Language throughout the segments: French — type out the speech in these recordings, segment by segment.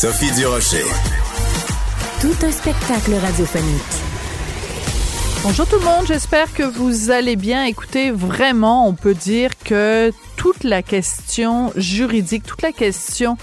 Sophie Durocher. Tout un spectacle radiophonique. Bonjour tout le monde, j'espère que vous allez bien. Écoutez, vraiment, on peut dire que toute la question juridique, toute la question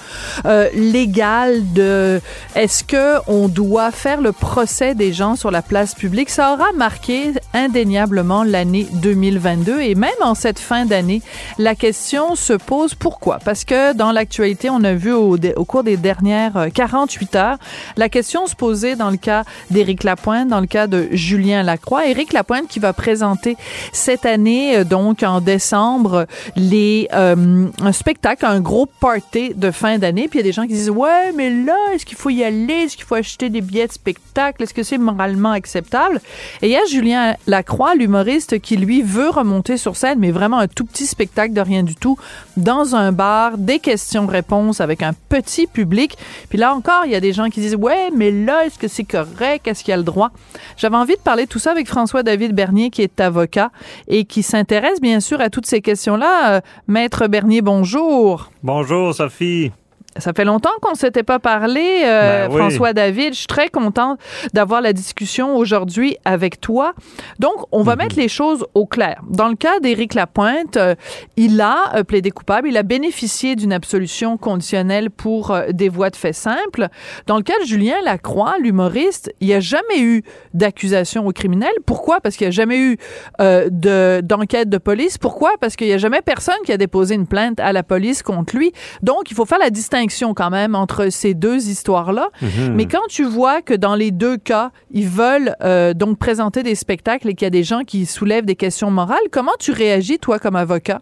euh, légale de est-ce que on doit faire le procès des gens sur la place publique, ça aura marqué indéniablement l'année 2022 et même en cette fin d'année, la question se pose pourquoi? Parce que dans l'actualité, on a vu au, cours des dernières 48 heures, la question se posait dans le cas d'Éric Lapointe, dans le cas de Julien Lacroix, Éric Lapointe qui va présenter cette année donc en décembre les euh, un spectacle, un gros party de fin d'année. Puis il y a des gens qui disent ouais, mais là, est-ce qu'il faut y aller? Est-ce qu'il faut acheter des billets de spectacle? Est-ce que c'est moralement acceptable Et il y a Julien Lacroix, l'humoriste, qui lui veut remonter sur scène, mais vraiment un tout petit spectacle de rien du tout, dans un bar, des questions-réponses avec un petit public. Puis là encore, il y a des gens qui disent ouais, mais là, est-ce que c'est correct? Est-ce qu'il y a le droit? J'avais envie de parler de tout ça avec François-David Bernier, qui est avocat et qui s'intéresse bien sûr à toutes ces questions-là. Maître Bernier, bonjour. Bonjour, Sophie. Ça fait longtemps qu'on ne s'était pas parlé, euh, Ben oui. François David. Je suis très contente d'avoir la discussion aujourd'hui avec toi. Donc, on va mettre les choses au clair. Dans le cas d'Éric Lapointe, euh, il a euh, plaidé coupable, il a bénéficié d'une absolution conditionnelle pour des voies de fait simples. Dans le cas de Julien Lacroix, l'humoriste, il n'y a jamais eu d'accusation au criminel. Pourquoi? Parce qu'il n'y a jamais eu euh, de- d'enquête de police. Pourquoi? Parce qu'il n'y a jamais personne qui a déposé une plainte à la police contre lui. Donc, il faut faire la distinction quand même entre ces deux histoires-là. Mais quand tu vois que dans les deux cas, ils veulent euh, donc présenter des spectacles et qu'il y a des gens qui soulèvent des questions morales, comment tu réagis, toi, comme avocat?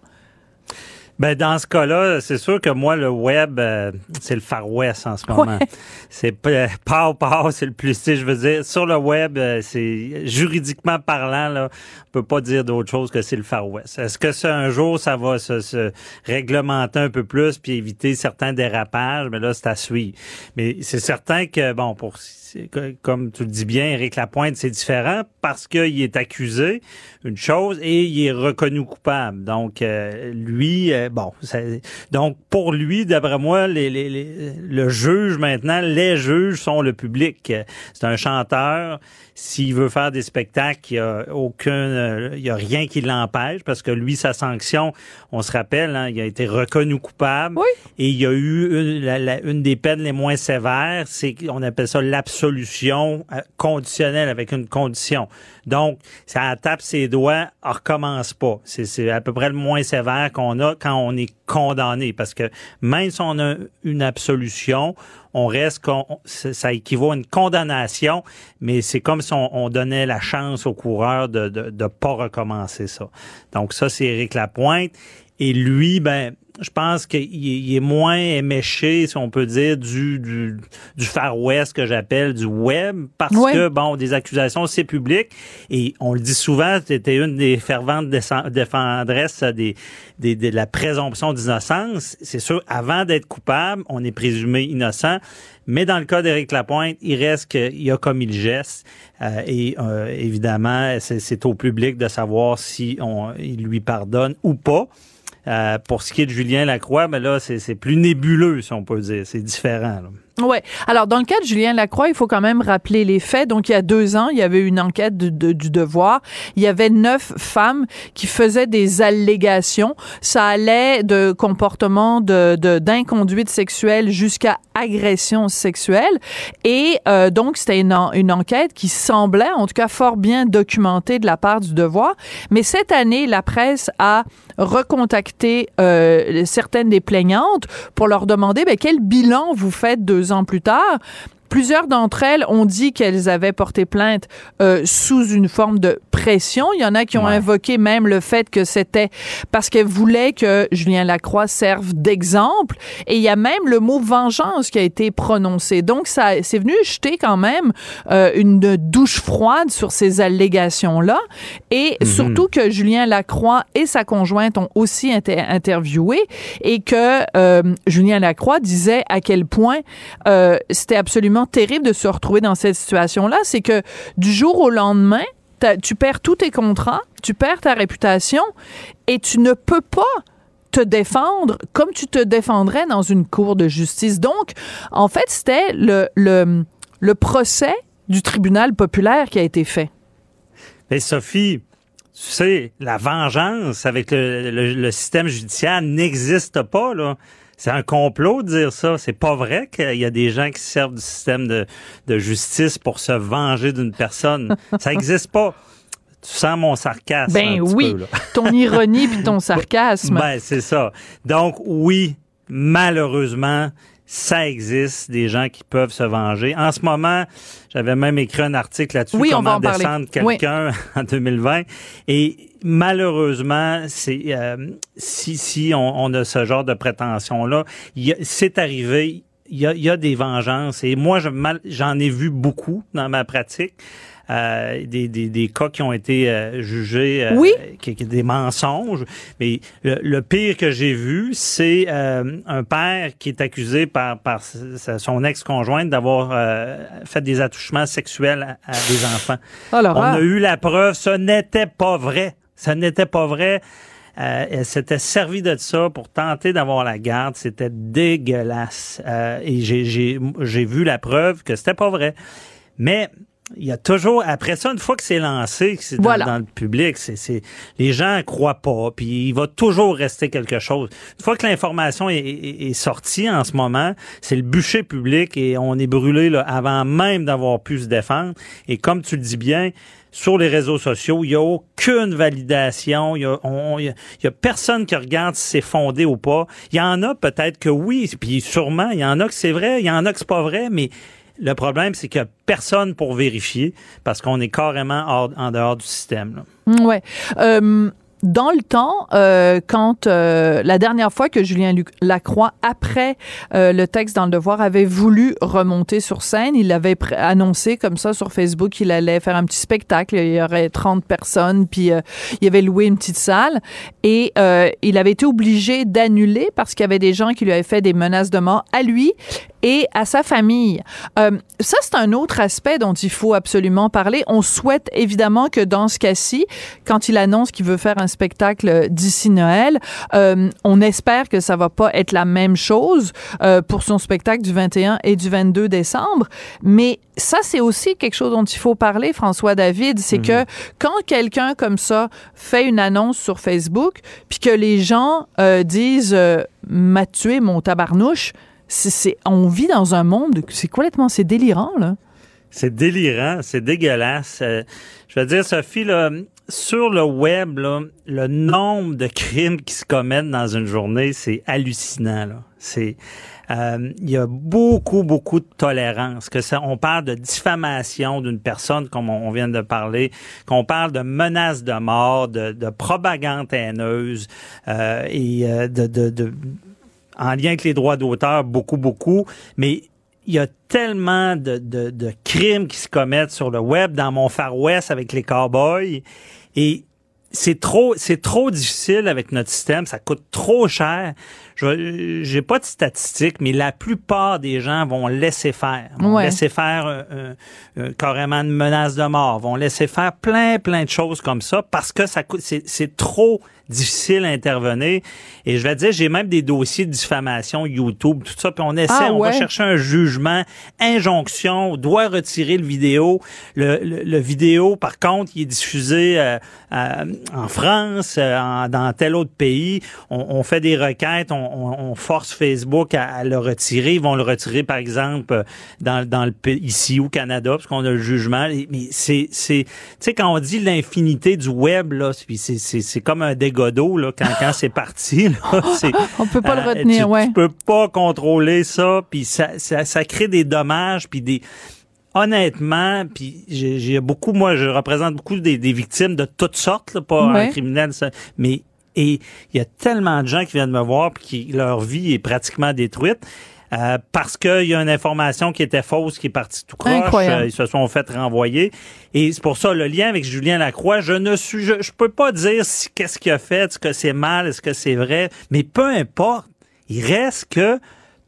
Ben dans ce cas-là, c'est sûr que moi le web euh, c'est le Far West en ce moment. Ouais. C'est pas pas pas, c'est le plus je veux dire sur le web, euh, c'est juridiquement parlant là, on peut pas dire d'autre chose que c'est le Far. Est-ce que ça un jour ça va se, se réglementer un peu plus puis éviter certains dérapages, mais là c'est à suivre. Mais c'est certain que bon pour comme tu le dis bien, Éric Lapointe, c'est différent parce qu'il est accusé une chose et il est reconnu coupable. Donc euh, lui, euh, bon, donc pour lui, d'après moi, les, les- les- le juge maintenant, les juges sont le public. C'est un chanteur. S'il veut faire des spectacles, il y a aucun, euh, il y a rien qui l'empêche parce que lui, sa sanction, on se rappelle, hein, il a été reconnu coupable Oui. et il y a eu une, la- la- une des peines les moins sévères, c'est qu'on appelle ça l'absolution euh, conditionnelle avec une condition. Donc, ça tape ses doigts, on recommence pas. C'est, à peu près le moins sévère qu'on a quand on est condamné, parce que même si on a une absolution, on reste, qu'on- ça équivaut à une condamnation, mais c'est comme si on, on donnait la chance au coureur de, de, de pas recommencer ça. Donc ça, c'est Éric Lapointe. Et lui, ben, je pense qu'il est moins éméché, si on peut dire, du, du, du Far West que j'appelle du web, parce que, bon, des accusations, c'est public. Et on le dit souvent, tu étais une des ferventes défendresses des, des, de la présomption d'innocence. C'est sûr, avant d'être coupable, on est présumé innocent. Mais dans le cas d'Éric Lapointe, il reste qu'il a commis le geste. Euh, et euh, évidemment, c'est au public de savoir si on, il lui pardonne ou pas. Euh, pour ce qui est de Julien Lacroix, mais là, c'est plus nébuleux, si on peut dire. C'est différent. Là. Ouais. Alors, dans le cas de Julien Lacroix, il faut quand même rappeler les faits. Donc, il y a deux ans, il y avait une enquête du devoir. Il y avait neuf femmes qui faisaient des allégations. Ça allait de comportement de d'inconduite sexuelle jusqu'à agression sexuelle. Et euh, donc, c'était une, une enquête qui semblait, en tout cas, fort bien documentée de la part du devoir. Mais cette année, la presse a recontacté euh, certaines des plaignantes pour leur demander ben, quel bilan vous faites deux ans plus tard. Plusieurs d'entre elles ont dit qu'elles avaient porté plainte euh, sous une forme de pression. Il y en a qui ont invoqué même le fait que c'était parce qu'elles voulaient que Julien Lacroix serve d'exemple. Et il y a même le mot vengeance qui a été prononcé. Donc, ça, c'est venu jeter quand même euh, une douche froide sur ces allégations-là. Et mhm. surtout que Julien Lacroix et sa conjointe ont aussi été interviewés et que euh, Julien Lacroix disait à quel point c'était absolument terrible de se retrouver dans cette situation-là, c'est que du jour au lendemain, tu perds tous tes contrats, tu perds ta réputation et tu ne peux pas te défendre comme tu te défendrais dans une cour de justice. Donc, en fait, c'était le, le, procès du tribunal populaire qui a été fait. Mais Sophie, tu sais, la vengeance avec le, le système judiciaire n'existe pas, là. C'est un complot de dire ça. C'est pas vrai qu'il y a des gens qui servent du système de, de justice pour se venger d'une personne. Ça n'existe pas. Tu sens mon sarcasme. Ben oui, ton ironie puis ton sarcasme. Ben c'est ça. Donc oui, malheureusement, ça existe, des gens qui peuvent se venger. En ce moment, j'avais même écrit un article là-dessus, oui, comment descendre quelqu'un en 2020. Et malheureusement, c'est euh, si, si on, on, a ce genre de prétention-là, c'est arrivé, il y a, y a, des vengeances. Et moi, j'en ai vu beaucoup dans ma pratique. Euh, des, des, des, cas qui ont été euh, jugés euh, oui. qui, des mensonges. Mais le, pire que j'ai vu, c'est un père qui est accusé par, par son ex-conjointe d'avoir fait des attouchements sexuels à, des enfants. Alors, On a eu la preuve, ce n'était pas vrai. Ce n'était pas vrai. Euh, elle s'était servie de ça pour tenter d'avoir la garde. C'était dégueulasse. Euh, et j'ai vu la preuve que c'était pas vrai. Mais il y a toujours après ça une fois que c'est lancé que c'est dans, le public c'est les gens croient pas puis il va toujours rester quelque chose. Une fois que l'information est, est, sortie en ce moment c'est le bûcher public et on est brûlé là, avant même d'avoir pu se défendre. Et comme tu le dis bien sur les réseaux sociaux il y a aucune validation il y a, il y a personne qui regarde si c'est fondé ou pas. Il y en a peut-être que oui puis sûrement il y en a que c'est vrai il y en a que c'est pas vrai mais le problème, c'est qu'il n'y a personne pour vérifier parce qu'on est carrément en dehors du système. Là. Ouais. Euh, dans le temps, euh, quand euh, la dernière fois que Julien Lacroix, après euh, le texte dans le Devoir, avait voulu remonter sur scène, il avait annoncé comme ça sur Facebook qu'il allait faire un petit spectacle. Il y aurait 30 personnes, puis il avait loué une petite salle et il avait été obligé d'annuler parce qu'il y avait des gens qui lui avaient fait des menaces de mort à lui et à sa famille. ça, c'est un autre aspect dont il faut absolument parler. On souhaite évidemment que dans ce cas-ci, quand il annonce qu'il veut faire un spectacle d'ici Noël. Euh, on espère que ça va pas être la même chose euh, pour son spectacle du 21 et du 22 décembre, mais ça, c'est aussi quelque chose dont il faut parler, François David, c'est que mhm. quand quelqu'un comme ça fait une annonce sur Facebook, puis que les gens euh, disent m'a tué mon tabarnouche, c'est, on vit dans un monde, c'est complètement, c'est délirant là. C'est délirant, c'est dégueulasse. je veux dire, Sophie, là, sur le web, là, le nombre de crimes qui se commettent dans une journée, c'est hallucinant. Là. C'est euh, il y a beaucoup, beaucoup de tolérance. Que ça, on parle de diffamation d'une personne, comme on, vient de parler, qu'on parle de menaces de mort, de, de propagande haineuse euh, et euh, de, de, en lien avec les droits d'auteur, beaucoup, beaucoup. Mais il y a tellement de, crimes qui se commettent sur le web dans mon Far West avec les cowboys. Et c'est trop c'est trop difficile avec notre système, ça coûte trop cher j'ai pas de statistiques, mais la plupart des gens vont laisser faire, vont laisser faire euh, euh, euh, carrément une menace de mort, vont laisser faire plein plein de choses comme ça parce que ça coûte c'est trop difficile à intervenir. Et je vais dire, j'ai même des dossiers de diffamation YouTube, tout ça, puis on essaie, ah on va chercher un jugement, injonction, on doit retirer le vidéo. Le, le, vidéo, par contre, il est diffusé en France, dans tel autre pays. On, on fait des requêtes, on, on, force Facebook à, le retirer. Ils vont le retirer, par exemple, dans, dans le ici au Canada, parce qu'on a le jugement. Mais c'est, c'est, tu sais, quand on dit l'infinité du web, là, c'est, c'est, c'est comme un dégât d'eau, là, quand, quand c'est parti. Là, c'est, on peut pas le euh, retenir, tu, ouais. Tu peux pas contrôler ça, puis ça, ça, ça crée des dommages, puis des honnêtement, puis j'ai beaucoup, moi, je représente beaucoup des, des victimes de toutes sortes, là, pas un criminel, ça, mais et il y a tellement de gens qui viennent me voir puis qui leur vie est pratiquement détruite. Euh, parce qu'il y a une information qui était fausse, qui est partie tout croche, euh, ils se sont fait renvoyer. Et c'est pour ça le lien avec Julien Lacroix, je ne suis, je, je peux pas dire si, qu'est-ce qu'il a fait, est-ce que c'est mal, est-ce que c'est vrai, mais peu importe. Il reste que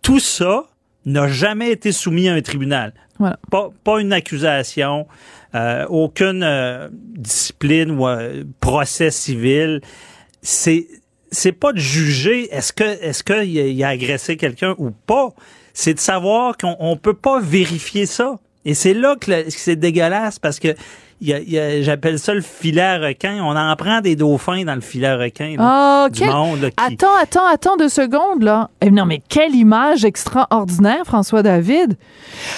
tout ça n'a jamais été soumis à un tribunal. Voilà. Pas, pas une accusation, euh, aucune euh, discipline ou procès civil c'est c'est pas de juger est-ce que est-ce qu'il a, agressé quelqu'un ou pas. C'est de savoir qu'on on peut pas vérifier ça. Et c'est là que c'est dégueulasse parce que j'appelle ça le filet à requin. On en prend des dauphins dans le filet à requin. Là, du monde, Attends, attends, attends deux secondes, là. Eh, non, mais quelle image extraordinaire, François David.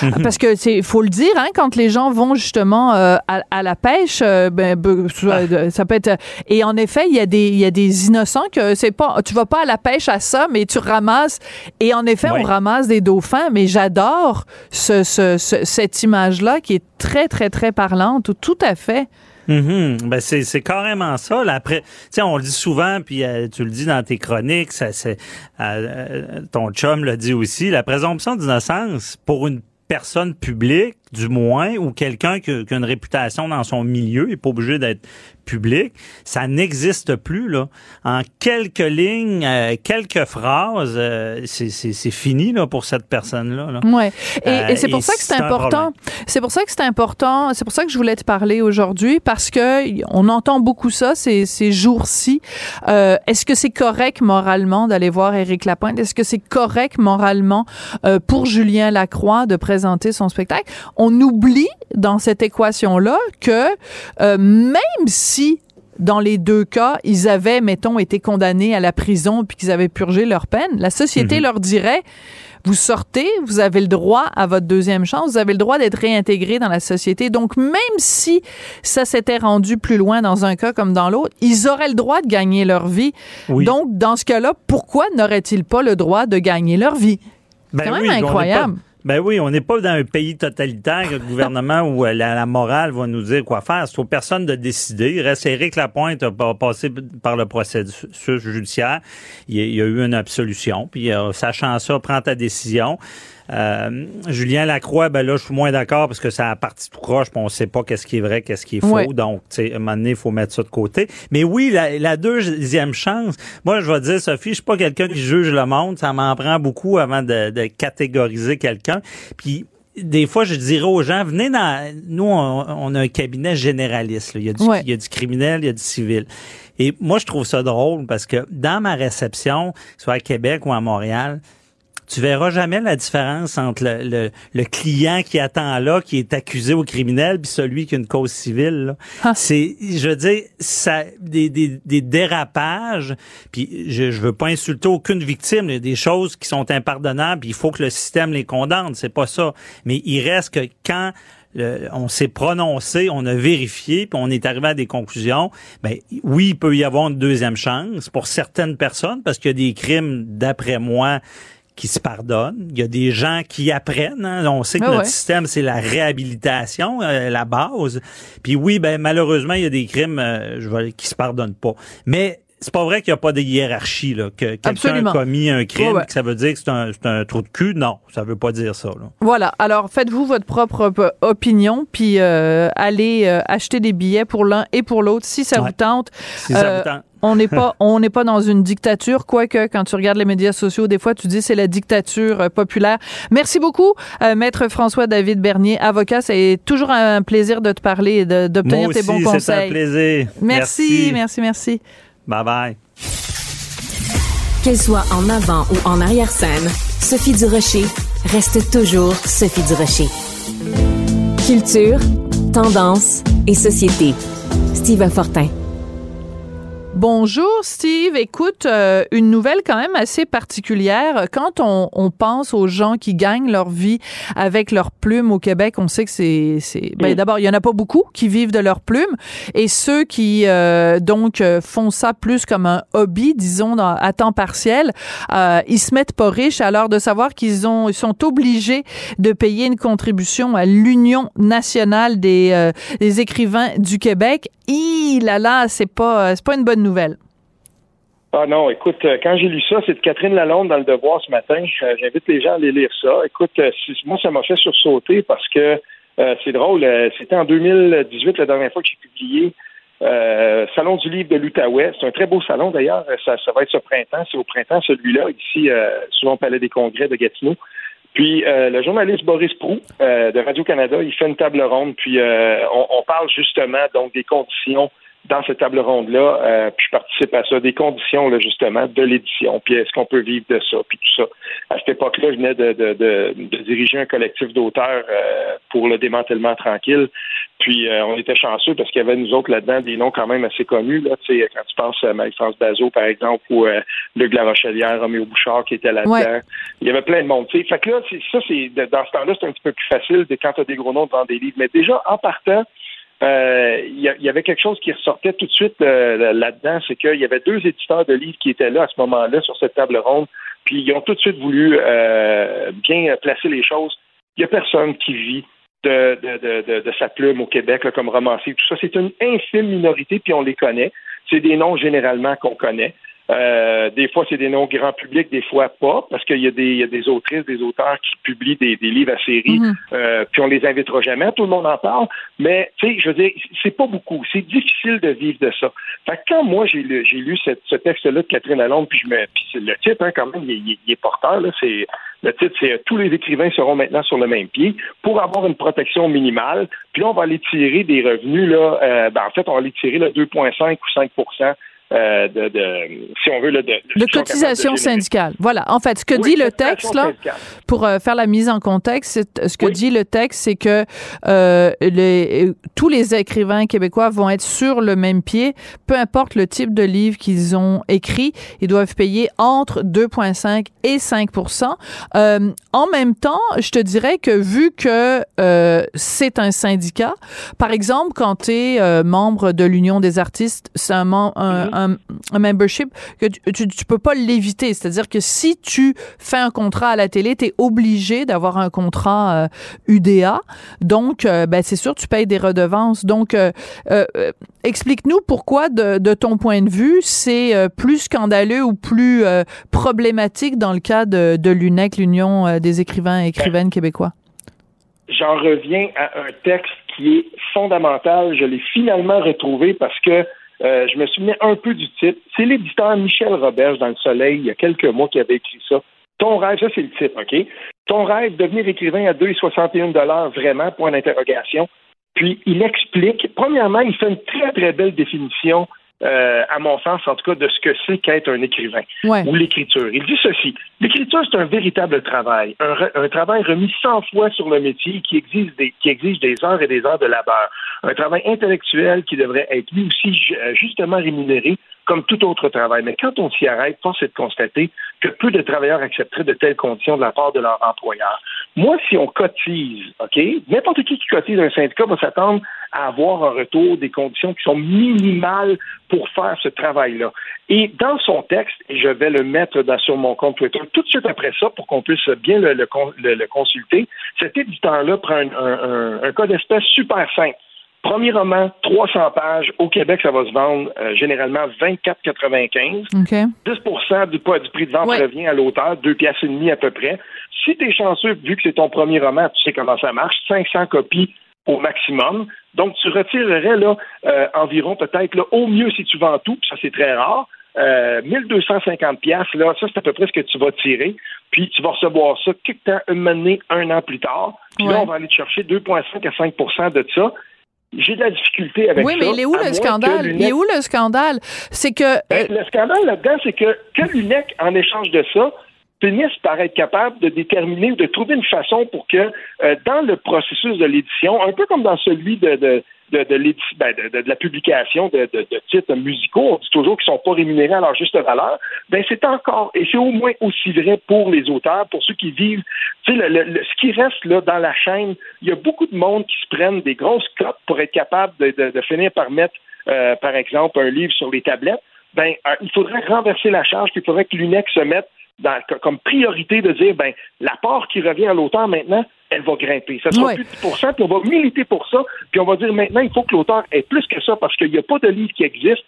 Parce que c'est, faut le dire, hein, quand les gens vont justement euh, à, la pêche, euh, ben, ah. ça peut être. Et en effet, il y a des, y a des innocents que c'est pas, tu vas pas à la pêche à ça, mais tu ramasses. Et en effet, on ramasse des dauphins. Mais j'adore ce, ce, cette image-là qui est très, très, très parlante. Tout à fait. Mm-hmm. ben c'est, c'est carrément ça. Là, après, on le dit souvent, puis euh, tu le dis dans tes chroniques, ça, c'est, euh, ton chum le dit aussi, la présomption d'innocence pour une personne publique, du moins, ou quelqu'un qui, qui, a une réputation dans son milieu, il n'est pas obligé d'être public, ça n'existe plus là. En quelques lignes, euh, quelques phrases, euh, c'est fini là pour cette personne là. Ouais. Et, et c'est pour ça que c'est important. C'est pour ça que c'est important. C'est pour ça que je voulais te parler aujourd'hui parce que on entend beaucoup ça ces, ces jours-ci. Euh, Est-ce que c'est correct moralement d'aller voir Éric Lapointe? Est-ce que c'est correct moralement euh, pour Julien Lacroix de présenter son spectacle? On oublie dans cette équation là que même si dans les deux cas, ils avaient, mettons, été condamnés à la prison puis qu'ils avaient purgé leur peine, la société mhm. leur dirait vous sortez, vous avez le droit à votre deuxième chance, vous avez le droit d'être réintégré dans la société. Donc, même si ça s'était rendu plus loin dans un cas comme dans l'autre, ils auraient le droit de gagner leur vie. Donc, dans ce cas-là, pourquoi n'auraient-ils pas le droit de gagner leur vie? Ben C'est quand même incroyable. Ben oui, on n'est pas dans un pays totalitaire, le gouvernement où euh, la, morale va nous dire quoi faire. C'est aux personnes de décider. Il reste Éric Lapointe a passé par le processus judiciaire. Il y a, eu une absolution. Puis, euh, sachant ça, prends ta décision. Euh, Julien Lacroix, ben là, je suis moins d'accord parce que ça a parti tout croche, puis on sait pas qu'est-ce qui est vrai, qu'est-ce qui est faux. Donc, tu sais, à un moment donné, il faut mettre ça de côté. Mais oui, la, deuxième chance, moi, je vais dire, Sophie, je suis pas quelqu'un qui juge le monde. Ça m'en prend beaucoup avant de, catégoriser quelqu'un. Puis, des fois, je dirais aux gens, venez dans... Nous, on, a un cabinet généraliste. Il, y a du, il y a du criminel, il y a du civil. Et moi, je trouve ça drôle parce que dans ma réception, soit à Québec ou à Montréal, tu verras jamais la différence entre le, le, client qui attend là, qui est accusé au criminel, puis celui qui a une cause civile. Ah. C'est, je veux dire, ça, des, des, des dérapages. Puis je, je veux pas insulter aucune victime. Il y a des choses qui sont impardonnables. Puis il faut que le système les condamne. C'est pas ça. Mais il reste que quand on s'est prononcé, on a vérifié, puis on est arrivé à des conclusions. Ben oui, il peut y avoir une deuxième chance pour certaines personnes parce qu'il y a des crimes, d'après moi, qui se pardonnent. Il y a des gens qui apprennent. Hein. On sait que Ah notre système, c'est la réhabilitation, euh, la base. Puis oui, ben malheureusement, il y a des crimes euh, je vais, qui se pardonnent pas. Mais c'est pas vrai qu'il n'y a pas de hiérarchie, là, que quelqu'un a commis un crime, ouais. que ça veut dire que c'est un, c'est un trou de cul. Non, ça veut pas dire ça. Là. Voilà. Alors, faites-vous votre propre op- opinion, puis euh, allez euh, acheter des billets pour l'un et pour l'autre si ça Ouais. vous tente. Si ça Euh, vous tente. On n'est pas, on n'est pas dans une dictature, quoique quand tu regardes les médias sociaux, des fois tu dis c'est la dictature euh, populaire. Merci beaucoup, euh, maître François David Bernier, avocat. C'est toujours un plaisir de te parler et d'obtenir Moi tes aussi, bons c'est un conseils. plaisir. Merci, merci, merci. Bye bye. Qu'elle soit en avant ou en arrière-scène, Sophie Durocher reste toujours Sophie Durocher. Culture, tendance et société. Steve Fortin. Bonjour Steve, écoute, euh, une nouvelle quand même assez particulière. Quand on, on pense aux gens qui gagnent leur vie avec leurs plumes au Québec, on sait que c'est, c'est ben, d'abord il y en a pas beaucoup qui vivent de leurs plumes, et ceux qui euh, donc euh, font ça plus comme un hobby, disons dans- à temps partiel, euh, ils se mettent pas riches alors de savoir qu'ils ont ils sont obligés de payer une contribution à l'Union nationale des, euh, des écrivains du Québec. Là là, c'est pas c'est pas une bonne nouvelle. Ah non, écoute, euh, quand j'ai lu ça, c'est de Catherine Lalonde dans le Devoir ce matin. Euh, J'invite les gens à aller lire ça. Écoute, euh, moi, ça m'a fait sursauter parce que euh, c'est drôle. euh, C'était en 2018, la dernière fois que j'ai publié euh, Salon du livre de l'Outaouais. C'est un très beau salon d'ailleurs. Euh, Ça, va être ce printemps. C'est au printemps celui-là, ici, euh, souvent au Palais des Congrès de Gatineau. Puis euh, le journaliste Boris Prou euh, de Radio-Canada, il fait une table ronde, puis euh, on, on parle justement donc des conditions dans cette table ronde-là, euh, puis je participe à ça, des conditions là, justement de l'édition, puis est-ce qu'on peut vivre de ça, puis tout ça. À cette époque-là, je venais de, de, de, de diriger un collectif d'auteurs euh, pour le démantèlement tranquille, puis euh, on était chanceux parce qu'il y avait nous autres là-dedans des noms quand même assez connus, là, tu sais, quand tu penses à Marie-France Bazot, par exemple, ou Luc Larochelière, Roméo Bouchard qui était là-dedans. Ouais. Il y avait plein de monde. tu sais. Fait que là, ça, c'est dans ce temps-là, c'est un petit peu plus facile de quand tu as des gros noms devant des livres. Mais déjà, en partant, euh, il y, a- il y avait quelque chose qui ressortait tout de suite euh, là-dedans, c'est qu'il y avait deux éditeurs de livres qui étaient là à ce moment-là sur cette table ronde, puis ils ont tout de suite voulu euh, bien placer les choses. Il n'y a personne qui vit de, de, de, de, de sa plume au Québec là, comme romancier, tout ça. C'est une infime minorité, puis on les connaît. C'est des noms généralement qu'on connaît. Euh, des fois, c'est des noms grand public, des fois pas, parce qu'il y, a des- il y a des autrices, des auteurs qui publient des, des livres à série, Mhm. euh, puis on les invitera jamais, tout le monde en parle, mais tu sais, je veux dire, c'est pas beaucoup, c'est difficile de vivre de ça. Fait que quand moi j'ai lu, j'ai lu cette- ce texte-là de Catherine Lalonde, puis je me, puis c'est le titre hein, quand même, il, il- il est porteur là, c'est le titre, c'est tous les écrivains seront maintenant sur le même pied pour avoir une protection minimale. Puis là, on va aller tirer des revenus là, euh, ben, en fait, on va aller tirer le 2,5 ou 5 euh, de, de, si on veut, là, de, De cotisation syndicale. Voilà. En fait, ce que Oui, dit le texte, là, syndicale. pour euh, faire la mise en contexte, c'est- ce que Oui. dit le texte, c'est que euh, les, euh, tous les écrivains québécois vont être sur le même pied, peu importe le type de livre qu'ils ont écrit, ils doivent payer entre 2,5 et 5% Euh, En même temps, je te dirais que vu que euh, c'est un syndicat, par exemple, quand tu es membre de l'Union des artistes, c'est un, un, Mhm. Un, membership que tu, tu peux pas l'éviter. C'est-à-dire que si tu fais un contrat à la télé, tu es obligé d'avoir un contrat euh, UDA. Donc, euh, ben, c'est sûr, tu payes des redevances. Donc, euh, euh, euh, explique-nous pourquoi, de, ton point de vue, c'est euh, plus scandaleux ou plus euh, problématique dans le cas de, de l'UNEC, l'Union euh, des écrivains et écrivaines québécois? J'en reviens à un texte qui est fondamental. Je l'ai finalement retrouvé parce que euh, je me souvenais un peu du titre. C'est l'éditeur Michel Roberge dans Le Soleil, il y a quelques mois, qui avait écrit ça. Ton rêve, ça c'est le titre, OK? Ton rêve, devenir écrivain à 2,61 vraiment, point d'interrogation. Puis il explique, premièrement, il fait une très, très belle définition, euh, à mon sens, en tout cas, de ce que c'est qu'être un écrivain Ouais. ou l'écriture. Il dit ceci. L'écriture, c'est un véritable travail, un, re- un travail remis 100 fois sur le métier qui exige, des, qui exige des heures et des heures de labeur. Un travail intellectuel qui devrait être lui aussi euh, justement rémunéré comme tout autre travail. Mais quand on s'y arrête, force est de constater que peu de travailleurs accepteraient de telles conditions de la part de leur employeur. Moi, si on cotise, OK, n'importe qui qui cotise un syndicat va s'attendre à avoir un retour des conditions qui sont minimales pour faire ce travail-là. Et dans son texte, et je vais le mettre sur mon compte Twitter tout de suite après ça pour qu'on puisse bien le, le, consulter, cet éditeur-là prend un, un, un cas d'espèce super simple. Premier roman, 300 pages. Au Québec, ça va se vendre euh, généralement 24,95. 10% du, prix de vente revient à l'auteur, deux pièces et demie à peu près. Si tu es chanceux, vu que c'est ton premier roman, tu sais comment ça marche, 500 copies au maximum. Donc, tu retirerais là euh, environ peut-être au mieux si tu vends tout, ça c'est très rare. Euh, 1250 pièces là, ça c'est à peu près ce que tu vas tirer. Puis tu vas recevoir ça quelque temps, une année, un an plus tard. Puis là, on va aller te chercher 2,5 à 5% de ça j'ai de la difficulté avec ça. Oui, mais il est où le scandale? Il est où le scandale? C'est que. Ben, le scandale là-dedans, c'est que que l'UNEC, en échange de ça, finisse par être capable de déterminer ou de trouver une façon pour que, euh, dans le processus de l'édition, un peu comme dans celui de de, ben, de, de, la publication de, titres musicaux, on dit toujours qu'ils ne sont pas rémunérés à leur juste valeur, ben c'est encore, et c'est au moins aussi vrai pour les auteurs, pour ceux qui vivent, tu sais, le, ce qui reste là dans la chaîne, il y a beaucoup de monde qui se prennent des grosses cotes pour être capable de, finir par mettre, euh, par exemple, un livre sur les tablettes. Ben, euh, il faudrait renverser la charge, puis il faudrait que l'UNEC se mette dans, comme priorité de dire, ben, la part qui revient à l'auteur maintenant, elle va grimper. Ça sera plus de 10 puis on va militer pour ça, puis on va dire maintenant, il faut que l'auteur ait plus que ça, parce qu'il n'y a pas de livre qui existe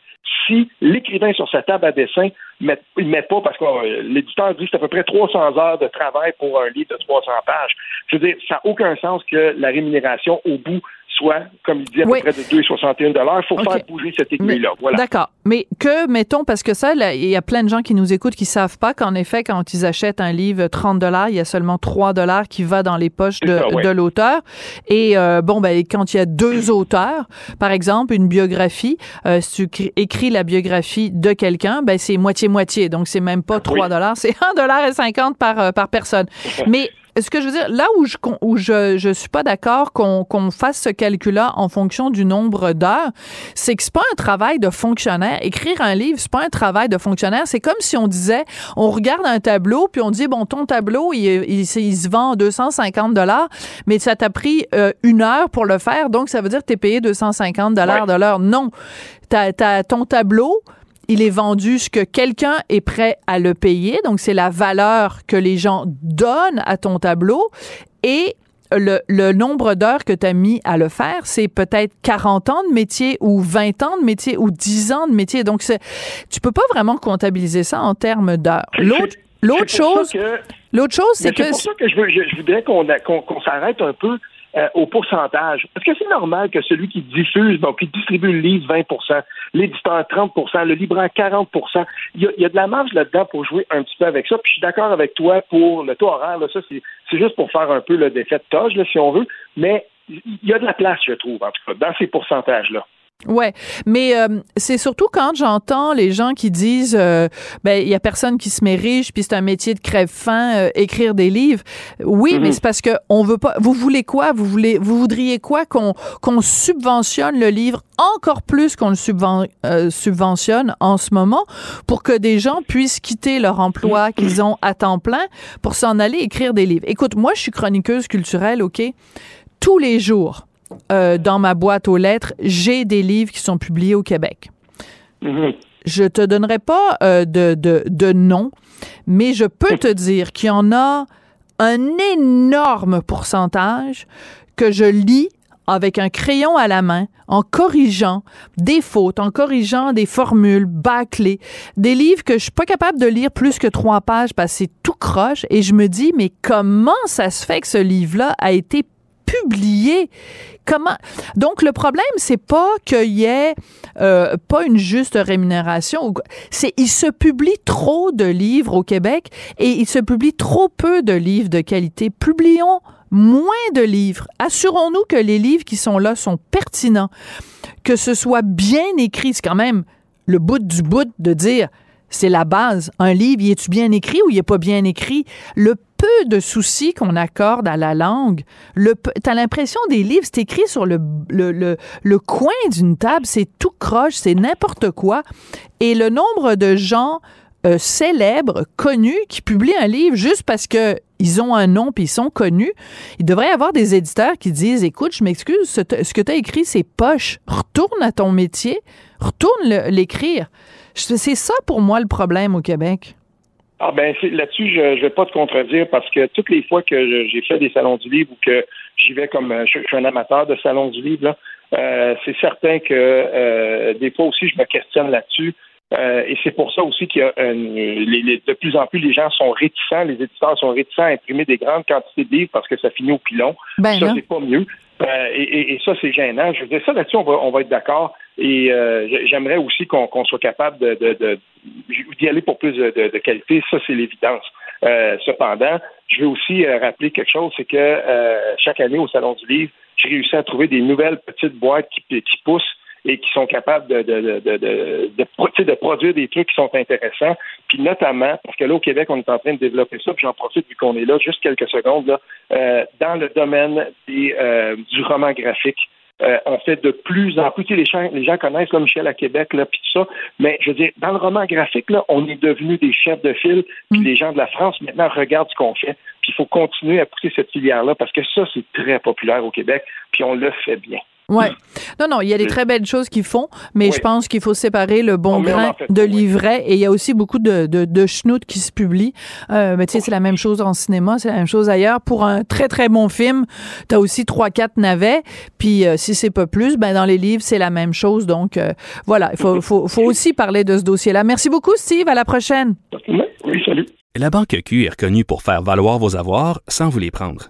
si l'écrivain sur sa table à dessin ne met pas, parce que euh, l'éditeur dit que c'est à peu près 300 heures de travail pour un livre de 300 pages. Je veux dire, ça n'a aucun sens que la rémunération au bout soit, comme il dit, à peu près de 2,61 Il faut faire bouger cette aiguille-là. Voilà. D'accord. Mais que, mettons, parce que ça, il y a plein de gens qui nous écoutent qui savent pas qu'en effet, quand ils achètent un livre 30 il y a seulement 3 qui va dans les poches de, l'auteur. Et euh, bon, ben, quand il y a deux auteurs, par exemple, une biographie, euh, si tu écris la biographie de quelqu'un, ben, c'est moitié-moitié. Donc, c'est même pas 3 dollars, c'est 1,50 par, euh, par personne. Mais ce que je veux dire, là où je où je, je suis pas d'accord qu'on qu'on fasse ce calcul-là en fonction du nombre d'heures, c'est que c'est pas un travail de fonctionnaire. Écrire un livre, c'est pas un travail de fonctionnaire. C'est comme si on disait, on regarde un tableau puis on dit bon ton tableau il, il, se vend 250 dollars, mais ça t'a pris euh, une heure pour le faire, donc ça veut dire que t'es payé 250 dollars de l'heure. Non, t'as, t'as ton tableau il est vendu ce que quelqu'un est prêt à le payer. Donc, c'est la valeur que les gens donnent à ton tableau. Et le, nombre d'heures que tu as mis à le faire, c'est peut-être 40 ans de métier ou 20 ans de métier ou 10 ans de métier. Donc, tu peux pas vraiment comptabiliser ça en termes d'heures. L'autre, l'autre chose, l'autre chose, c'est que... C'est pour ça que je, voudrais qu'on s'arrête un peu euh, au pourcentage. Est-ce que c'est normal que celui qui diffuse, donc qui distribue le livre 20% l'éditeur 30% le libraire 40 il y, a, il y a de la marge là-dedans pour jouer un petit peu avec ça. Puis je suis d'accord avec toi pour le taux horaire. Là, ça, c'est, juste pour faire un peu le défait de toge, là, si on veut. Mais il y a de la place, je trouve, en tout cas, dans ces pourcentages-là. Ouais, mais euh, c'est surtout quand j'entends les gens qui disent euh, ben il y a personne qui se met riche puis c'est un métier de crève-faim euh, écrire des livres. Oui, mais mhm. c'est parce que on veut pas vous voulez quoi? Vous voulez vous voudriez quoi qu'on qu'on subventionne le livre encore plus qu'on le subventionne en ce moment pour que des gens puissent quitter leur emploi mhm. qu'ils ont à temps plein pour s'en aller écrire des livres? Écoute, moi je suis chroniqueuse culturelle, OK? Tous les jours euh, dans ma boîte aux lettres, j'ai des livres qui sont publiés au Québec. Mm-hmm. Je te donnerai pas euh, de, de, de nom, mais je peux te dire qu'il y en a un énorme pourcentage que je lis avec un crayon à la main, en corrigeant des fautes, en corrigeant des formules bâclées, des livres que je suis pas capable de lire plus que trois pages parce que c'est tout croche et je me dis mais comment ça se fait que ce livre-là a été publié. Comment? Donc le problème c'est pas qu'il y ait euh, pas une juste rémunération, c'est il se publie trop de livres au Québec et il se publie trop peu de livres de qualité. Publions moins de livres. Assurons-nous que les livres qui sont là sont pertinents, que ce soit bien écrit. C'est quand même le bout du bout de dire c'est la base. Un livre, y est-tu bien écrit ou il est pas bien écrit? Le peu de soucis qu'on accorde à la langue. Le, t'as l'impression des livres, c'est écrit sur le, le, le, coin d'une table, c'est tout croche, c'est n'importe quoi. Et le nombre de gens euh, célèbres, connus, qui publient un livre juste parce que ils ont un nom puis ils sont connus. Il devrait y avoir des éditeurs qui disent écoute, je m'excuse, ce, que tu as écrit c'est poche. Retourne à ton métier, retourne l'écrire. C'est ça pour moi le problème au Québec. Ah ben là-dessus, je ne vais pas te contredire parce que toutes les fois que j'ai fait des salons du livre ou que j'y vais comme je, suis un amateur de salons du livre, euh, c'est certain que euh, des fois aussi je me questionne là-dessus. Euh, et c'est pour ça aussi qu'il y a de plus en plus les gens sont réticents, les éditeurs sont réticents à imprimer des grandes quantités de livres parce que ça finit au pilon. Ben ça, c'est pas mieux. Euh, et, ça, c'est gênant. Je veux dire, ça là-dessus, on va, on va être d'accord. Et euh, j'aimerais aussi qu'on soit capable de, de, d'y aller pour plus de, de qualité. Ça, c'est l'évidence. cependant, je veux aussi rappeler quelque chose, c'est que chaque année au Salon du Livre, j'ai réussi à trouver des nouvelles petites boîtes qui, qui poussent et qui sont capables de, de, de, de, de, produire des trucs qui sont intéressants. Puis notamment, parce que là, au Québec, on est en train de développer ça, puis j'en profite vu qu'on est là, juste quelques secondes, là, euh, dans le domaine des, euh, du roman graphique. Euh, on fait de plus en plus, tu sais, les gens, les gens connaissent comme Michel à Québec, là, puis tout ça, mais je veux dire, dans le roman graphique, là, on est devenu des chefs de file, puis mm. les gens de la France maintenant regardent ce qu'on fait, puis il faut continuer à pousser cette filière-là, parce que ça, c'est très populaire au Québec, puis on le fait bien. Ouais. Non, non, il y a des très belles choses qu'ils font, mais je pense qu'il faut séparer le bon grain de l'ivraie. Et il y a aussi beaucoup de, de, de qui se publient. Euh, mais tu sais, c'est la même chose en cinéma, c'est la même chose ailleurs. Pour un très, très bon film, tu as aussi trois, quatre navets. Puis euh, si c'est pas plus, ben dans les livres, c'est la même chose. Donc, euh, voilà, il faut, faut, faut aussi parler de ce dossier-là. Merci beaucoup, Steve. À la prochaine. Oui, salut. La Banque Q est reconnue pour faire valoir vos avoirs sans vous les prendre.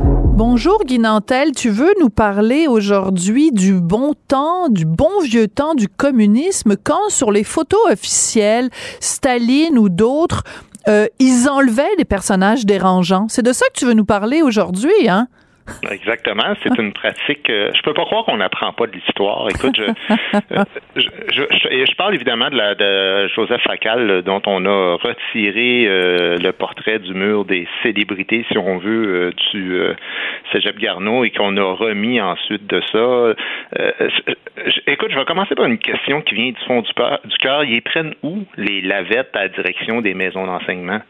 Bonjour Guy Nantel, tu veux nous parler aujourd'hui du bon temps, du bon vieux temps du communisme, quand sur les photos officielles, Staline ou d'autres, euh, ils enlevaient des personnages dérangeants? C'est de ça que tu veux nous parler aujourd'hui, hein? Exactement, c'est une pratique. Euh, je peux pas croire qu'on n'apprend pas de l'histoire. Écoute, je, euh, je, parle évidemment de, la, de Joseph Facal, dont on a retiré euh, le portrait du mur des célébrités, si on veut, du Cégep Garneau et qu'on a remis ensuite de ça. écoute, je vais commencer par une question qui vient du fond du, du cœur. Ils prennent où les lavettes à la direction des maisons d'enseignement?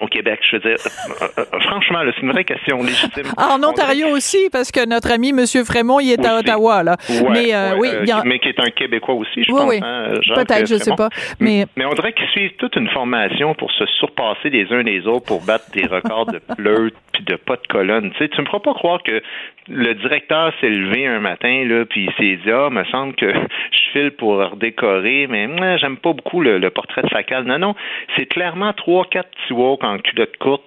Au Québec. Je veux dire, euh, euh, franchement, c'est une vraie question légitime. en Ontario aussi, parce que notre ami M. Frémont, il est à Ottawa, là. mais, euh, oui, mais qui est un Québécois aussi, je pense. Oui. Hein, Peut-être, je ne sais pas. Mais... mais on dirait qu'ils suivent toute une formation pour se surpasser les uns les autres, pour battre des records de pleurs puis de pas de colonne. Tu sais, tu me feras pas croire que le directeur s'est levé un matin, là, puis il s'est dit, ah, me semble que je file pour redécorer, mais j'aime pas beaucoup le, portrait de Facal. Non, non, c'est clairement trois, quatre petits walks en culotte courte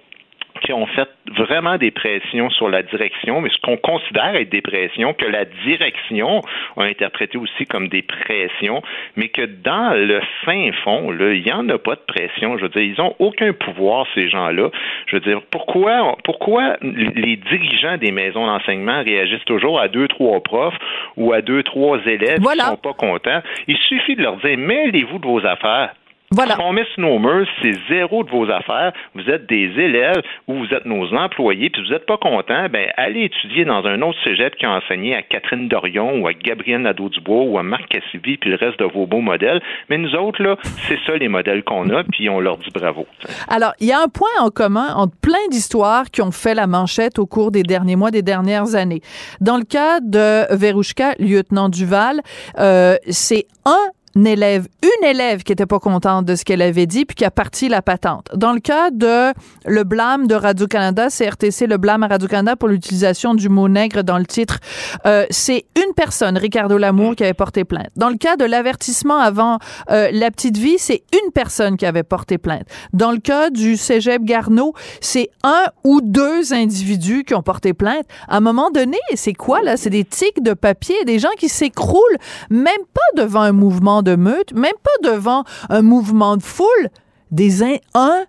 qui ont fait vraiment des pressions sur la direction, mais ce qu'on considère être des pressions, que la direction a interprété aussi comme des pressions, mais que dans le fin fond, il n'y en a pas de pression. Je veux dire, ils n'ont aucun pouvoir, ces gens-là. Je veux dire, pourquoi, pourquoi les dirigeants des maisons d'enseignement réagissent toujours à deux, trois profs ou à deux, trois élèves qui ne sont pas contents? Il suffit de leur dire, mêlez-vous de vos affaires Voilà. Nos murs, c'est zéro de vos affaires. Vous êtes des élèves ou vous êtes nos employés, puis vous n'êtes pas content, ben allez étudier dans un autre cégep qui a enseigné à Catherine Dorion ou à Gabrielle Nadeau-Dubois ou à Marc Cassivi, puis le reste de vos beaux modèles. Mais nous autres, là, c'est ça les modèles qu'on a, puis on leur dit bravo. Alors, il y a un point en commun entre plein d'histoires qui ont fait la manchette au cours des derniers mois, des dernières années. Dans le cas de Verouchka, lieutenant Duval, euh, c'est un une élève, une élève qui était pas contente de ce qu'elle avait dit puis qui a parti la patente. Dans le cas de le blâme de Radio-Canada, CRTC, le blâme à Radio-Canada pour l'utilisation du mot nègre dans le titre, euh, c'est une personne, Ricardo Lamour, qui avait porté plainte. Dans le cas de l'avertissement avant euh, la petite vie, c'est une personne qui avait porté plainte. Dans le cas du cégep Garneau, c'est un ou deux individus qui ont porté plainte. À un moment donné, c'est quoi là? C'est des tics de papier, des gens qui s'écroulent même pas devant un mouvement de meute, même pas devant un mouvement de foule, des un, un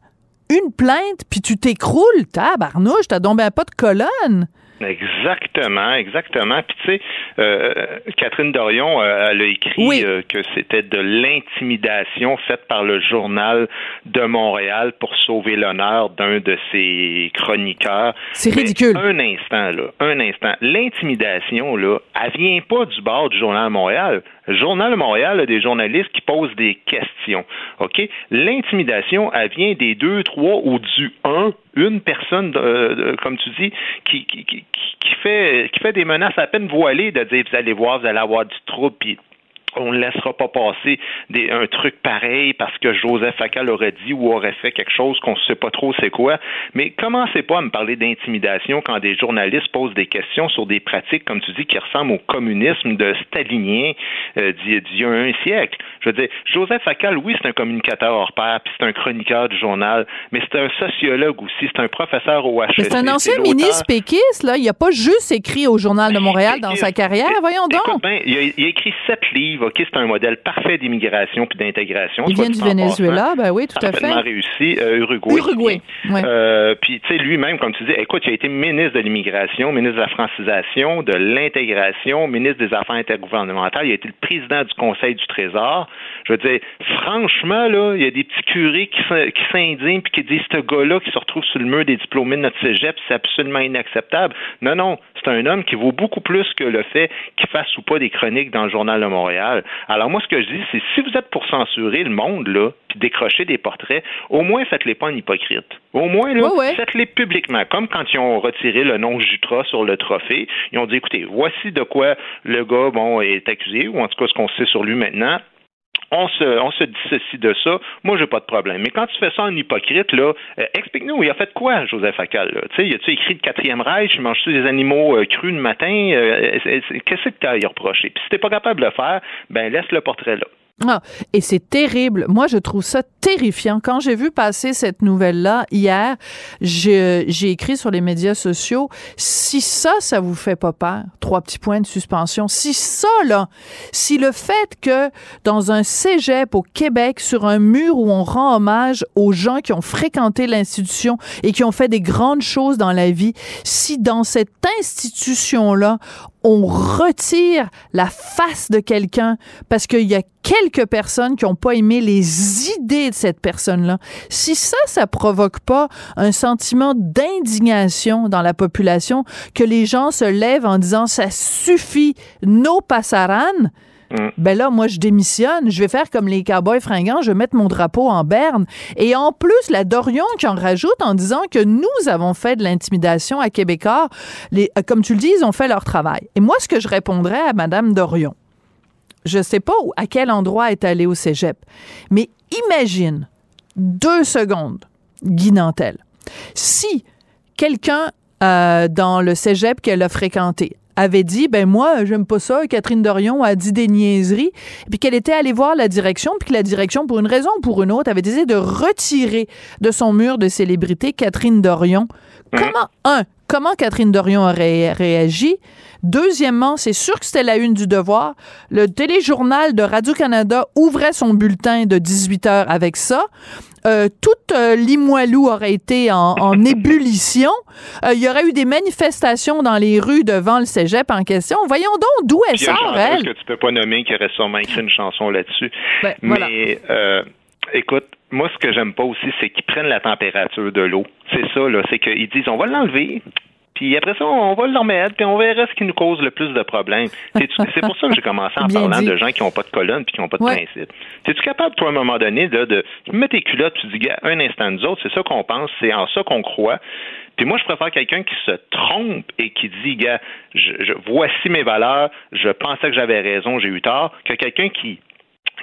une plainte, puis tu t'écroules, tabarnouche, t'as donc ben pas de colonne. Exactement, exactement. Puis tu sais, euh, Catherine Dorion, euh, elle a écrit euh, que c'était de l'intimidation faite par le journal de Montréal pour sauver l'honneur d'un de ses chroniqueurs. C'est ridicule. un instant là, un instant. L'intimidation là, elle vient pas du bord du journal de Montréal. Journal de Montréal a des journalistes qui posent des questions. OK? L'intimidation, elle vient des deux, trois ou du un une personne, comme tu dis, qui, qui, qui, fait, qui fait des menaces à peine voilées de dire vous allez voir, vous allez avoir du trouble, puis on ne laissera pas passer des, un truc pareil parce que Joseph Facal aurait dit ou aurait fait quelque chose qu'on ne sait pas trop c'est quoi. Mais commencez pas à me parler d'intimidation quand des journalistes posent des questions sur des pratiques, comme tu dis, qui ressemblent au communisme de stalinien euh, d'il y a un siècle. Je veux dire, Joseph Facal, oui, c'est un communicateur hors pair, puis c'est un chroniqueur du journal, mais c'est un sociologue aussi, c'est un professeur au HEC. C'est un ancien ministre péquiste, là. Il n'a pas juste écrit au Journal de Montréal dans sa carrière, voyons donc. Ben, il, a, il a écrit sept livres C'est un modèle parfait d'immigration puis d'intégration. Il vient du Venezuela, ben oui, tout à fait. réussi. Euh, Uruguay. Uruguay, euh, Puis, tu sais, lui-même, comme tu dis, écoute, il a été ministre de l'immigration, ministre de la francisation, de l'intégration, ministre des Affaires intergouvernementales. Il a été le président du Conseil du Trésor. Je veux dire, franchement, là, il y a des petits curés qui, qui s'indignent puis qui disent, ce gars-là qui se retrouve sur le mur des diplômés de notre cégep, c'est absolument inacceptable. Non, non, c'est un homme qui vaut beaucoup plus que le fait qu'il fasse ou pas des chroniques dans le Journal de Montréal. Alors moi, ce que je dis, c'est si vous êtes pour censurer le monde, là, puis décrocher des portraits, au moins faites-les pas en hypocrite. Au moins, là, faites-les publiquement. Comme quand ils ont retiré le nom Jutra sur le trophée, ils ont dit, écoutez, voici de quoi le gars, bon, est accusé, ou en tout cas ce qu'on sait sur lui maintenant on se, on se dissocie de ça. Moi, j'ai pas de problème. Mais quand tu fais ça en hypocrite, là, euh, explique-nous, il a fait quoi, Joseph Facal? Tu sais, a-tu écrit le quatrième Reich? Manges-tu des animaux euh, crus le matin? Euh, qu'est-ce que tu as à y reprocher? Puis si t'es pas capable de le faire, ben laisse le portrait là. Ah, et c'est terrible. Moi, je trouve ça terrifiant. Quand j'ai vu passer cette nouvelle-là hier, j'ai écrit sur les médias sociaux, si ça, ça vous fait pas peur, trois petits points de suspension, si ça, là, si le fait que dans un cégep au Québec, sur un mur où on rend hommage aux gens qui ont fréquenté l'institution et qui ont fait des grandes choses dans la vie, si dans cette institution-là, on retire la face de quelqu'un parce qu'il y a quelques personnes qui n'ont pas aimé les idées de cette personne-là. Si ça, ça provoque pas un sentiment d'indignation dans la population, que les gens se lèvent en disant ça suffit, nos passaranes, Mm. Ben là, moi, je démissionne. Je vais faire comme les cowboys fringants. Je vais mettre mon drapeau en berne. Et en plus, la Dorion qui en rajoute en disant que nous avons fait de l'intimidation à Québécois. Euh, comme tu le dis, ils ont fait leur travail. Et moi, ce que je répondrais à Madame Dorion, je sais pas où, à quel endroit est allée au cégep, mais imagine deux secondes, Guy Nantel, si quelqu'un euh, dans le cégep qu'elle a fréquenté avait dit ben moi j'aime pas ça Catherine Dorion a dit des niaiseries puis qu'elle était allée voir la direction puis que la direction pour une raison ou pour une autre avait décidé de retirer de son mur de célébrité Catherine Dorion. Comment un comment Catherine Dorion aurait réagi? Deuxièmement, c'est sûr que c'était la une du devoir. Le téléjournal de Radio-Canada ouvrait son bulletin de 18 heures avec ça. Euh, toute euh, Limoilou aurait été en, ébullition. Euh, il y aurait eu des manifestations dans les rues devant le cégep en question. Voyons donc d'où elle sort, elle? que tu peux pas nommer qui aurait sûrement écrit une chanson là-dessus. Ben, Mais écoute, moi, ce que j'aime pas aussi, c'est qu'ils prennent la température de l'eau. C'est ça, là. C'est qu'ils disent, on va l'enlever, puis après ça, on va le remettre, puis on verra ce qui nous cause le plus de problèmes. C'est pour ça que j'ai commencé en parlant de gens qui n'ont pas de colonne puis qui n'ont pas de principe. Es-tu capable, toi, à un moment donné, de, de mettre tes culottes, tu dis, un instant, nous autres, c'est ça qu'on pense, c'est en ça qu'on croit. Puis moi, je préfère quelqu'un qui se trompe et qui dit, gars, je, voici mes valeurs, je pensais que j'avais raison, j'ai eu tort, que quelqu'un qui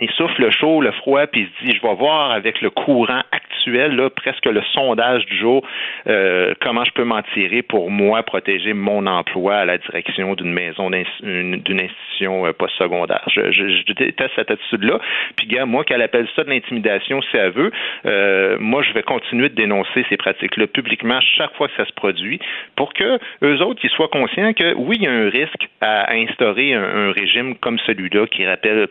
il souffle le chaud, le froid, puis il se dit, je vais voir avec le courant actuel, là, presque le sondage du jour, euh, comment je peux m'en tirer pour moi protéger mon emploi à la direction d'une maison, d'une institution euh, postsecondaire. Je, je, déteste cette attitude-là. Puis, gars, moi, qu'elle appelle ça de l'intimidation, si elle veut, euh, moi, je vais continuer de dénoncer ces pratiques-là publiquement chaque fois que ça se produit pour que eux autres, ils soient conscients que, oui, il y a un risque à instaurer un régime comme celui-là qui rappelle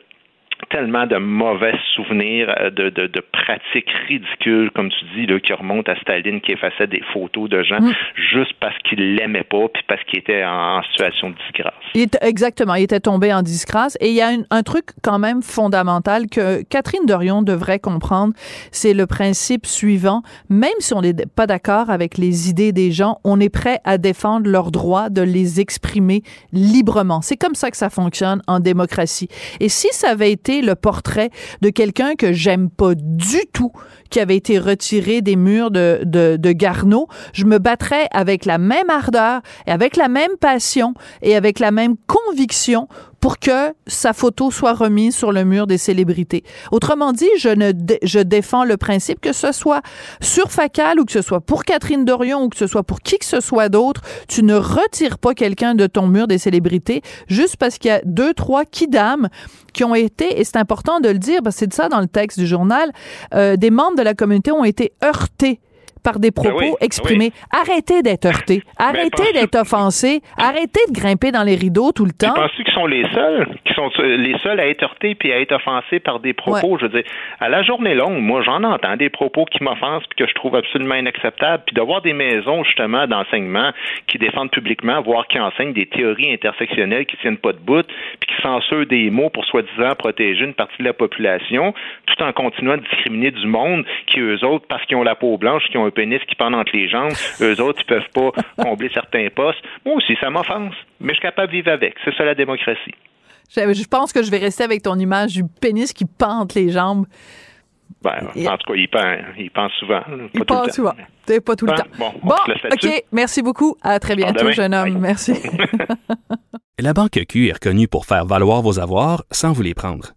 tellement de mauvais souvenirs, euh, de, de, de, pratiques ridicules, comme tu dis, là, qui remontent à Staline, qui effaçait des photos de gens mm. juste parce qu'il l'aimait pas, puis parce qu'il était en, situation de disgrâce. Il exactement, il était tombé en disgrâce. Et il y a un truc quand même fondamental que Catherine Dorion devrait comprendre, c'est le principe suivant. Même si on n'est pas d'accord avec les idées des gens, on est prêt à défendre leur droit de les exprimer librement. C'est comme ça que ça fonctionne en démocratie. Et si ça avait été le portrait de quelqu'un que j'aime pas du tout, qui avait été retiré des murs de, de, de Garneau, je me battrais avec la même ardeur et avec la même passion et avec la même conviction pour que sa photo soit remise sur le mur des célébrités. Autrement dit, je ne je défends le principe que ce soit sur Facal ou que ce soit pour Catherine Dorion ou que ce soit pour qui que ce soit d'autre, tu ne retires pas quelqu'un de ton mur des célébrités juste parce qu'il y a deux trois kidam qui ont été et c'est important de le dire parce que c'est de ça dans le texte du journal, euh, des membres de la communauté ont été heurtés par des ben propos exprimés. Arrêtez d'être heurté. Arrêtez d'être offensé. Arrêtez de grimper dans les rideaux tout le temps. Je pense qu'ils sont les seuls, qui sont les seuls à être heurtés puis à être offensés par des propos? Je veux dire, à la journée longue, moi, j'en entends des propos qui m'offensent puis que je trouve absolument inacceptables. Puis de voir des maisons, justement, d'enseignement qui défendent publiquement, voire qui enseignent des théories intersectionnelles qui tiennent pas de bout puis qui censurent des mots pour soi-disant protéger une partie de la population, tout en continuant de discriminer du monde qui, eux autres, parce qu'ils ont la peau blanche, qui ont un pénis qui pend entre les jambes, eux autres, ils peuvent pas combler certains postes. Moi aussi, ça m'offense, mais je suis capable de vivre avec. C'est ça la démocratie. Je, pense que je vais rester avec ton image du pénis qui pend entre les jambes. Ben, en tout cas, il pend, il pend souvent. il pend souvent. Pas tout le temps. Bon, OK. Merci beaucoup. À très bientôt, jeune homme. Merci. La Banque Q est reconnue pour faire valoir vos avoirs sans vous les prendre.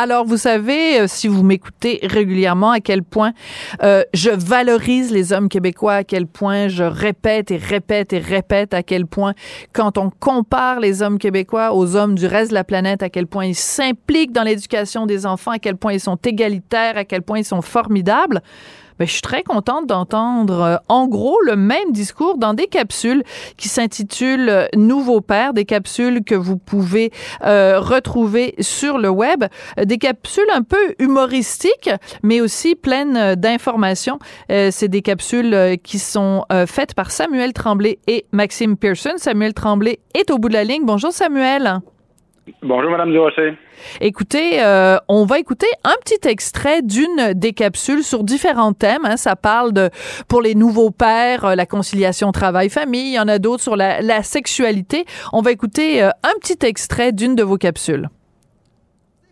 Alors, vous savez, euh, si vous m'écoutez régulièrement, à quel point euh, je valorise les hommes québécois, à quel point je répète et répète et répète, à quel point quand on compare les hommes québécois aux hommes du reste de la planète, à quel point ils s'impliquent dans l'éducation des enfants, à quel point ils sont égalitaires, à quel point ils sont formidables. Ben, je suis très contente d'entendre euh, en gros le même discours dans des capsules qui s'intitulent euh, Nouveau Père, des capsules que vous pouvez euh, retrouver sur le web, des capsules un peu humoristiques, mais aussi pleines d'informations. C'est des capsules qui sont faites par Samuel Tremblay et Maxime Pearson. Samuel Tremblay est au bout de la ligne. Bonjour Samuel. Bonjour, Madame Durocher. Écoutez, euh, on va écouter un petit extrait d'une des capsules sur différents thèmes. Hein. Ça parle de, pour les nouveaux pères, euh, la conciliation travail-famille. Il y en a d'autres sur la, la, sexualité. On va écouter euh, un petit extrait d'une de vos capsules.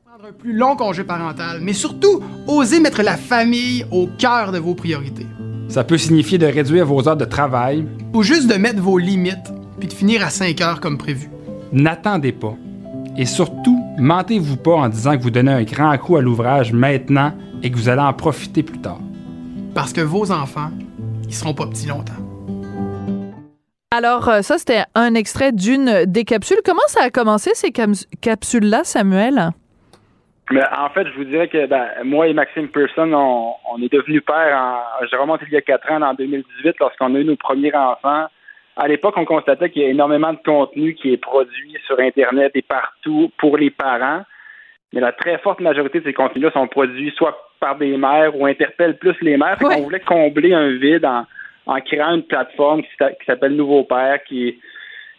Prendre un plus long congé parental, mais surtout, oser mettre la famille au cœur de vos priorités. Ça peut signifier de réduire vos heures de travail. Ou juste de mettre vos limites, puis de finir à 5 heures comme prévu. N'attendez pas. Et surtout, mentez-vous pas en disant que vous donnez un grand coup à l'ouvrage maintenant et que vous allez en profiter plus tard. Parce que vos enfants, ils seront pas petits longtemps. Alors, euh, ça, c'était un extrait d'une des capsules. Comment ça a commencé, ces capsules-là, Samuel? Mais en fait, je vous dirais que ben, moi et Maxime Pearson, on, est devenus pères, en, je remonte il y a quatre ans, en 2018, lorsqu'on a eu nos premiers enfants à l'époque, on constatait qu'il y a énormément de contenu qui est produit sur Internet et partout pour les parents. Mais la très forte majorité de ces contenus-là sont produits soit par des mères ou interpellent plus les mères. On voulait combler un vide en, créant une plateforme qui, s'appelle Nouveau Père, qui est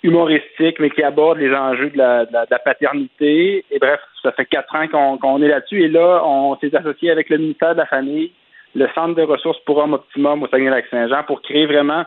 humoristique, mais qui aborde les enjeux de la, paternité. Et bref, ça fait quatre ans qu'on est là-dessus. Et là, on s'est associé avec le ministère de la Famille, le Centre de ressources pour hommes optimum au Saguenay-Lac-Saint-Jean pour créer vraiment